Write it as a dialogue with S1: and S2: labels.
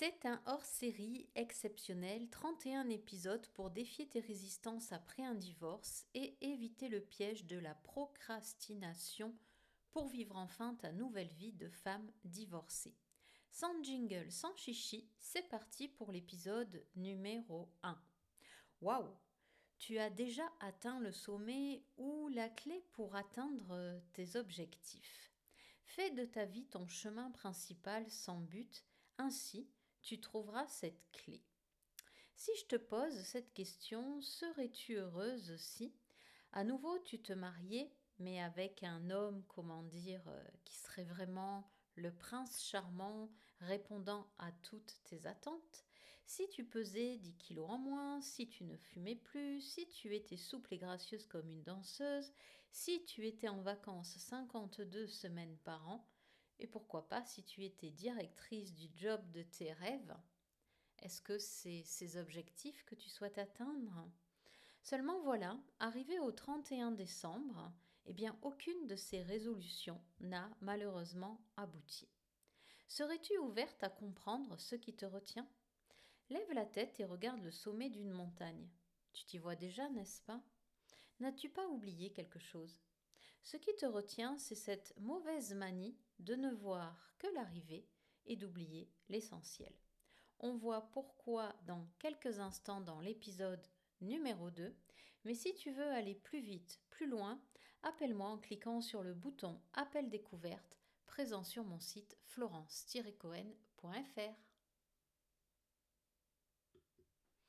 S1: C'est un hors-série exceptionnel, 31 épisodes pour défier tes résistances après un divorce et éviter le piège de la procrastination pour vivre enfin ta nouvelle vie de femme divorcée. Sans jingle, sans chichi, c'est parti pour l'épisode numéro 1. Waouh Tu as déjà atteint le sommet ou la clé pour atteindre tes objectifs. Fais de ta vie ton chemin principal sans but, ainsi tu trouveras cette clé. Si je te pose cette question, serais-tu heureuse si, à nouveau, tu te mariais, mais avec un homme, comment dire, euh, qui serait vraiment le prince charmant répondant à toutes tes attentes, si tu pesais 10 kilos en moins, si tu ne fumais plus, si tu étais souple et gracieuse comme une danseuse, si tu étais en vacances 52 semaines par an, et pourquoi pas si tu étais directrice du job de tes rêves Est-ce que c'est ces objectifs que tu souhaites atteindre? Seulement voilà, arrivé au 31 décembre, eh bien aucune de ces résolutions n'a malheureusement abouti. Serais-tu ouverte à comprendre ce qui te retient? Lève la tête et regarde le sommet d'une montagne. Tu t'y vois déjà, n'est-ce pas? N'as-tu pas oublié quelque chose? Ce qui te retient, c'est cette mauvaise manie de ne voir que l'arrivée et d'oublier l'essentiel. On voit pourquoi dans quelques instants dans l'épisode numéro 2, mais si tu veux aller plus vite, plus loin, appelle-moi en cliquant sur le bouton Appel découverte présent sur mon site florence-cohen.fr.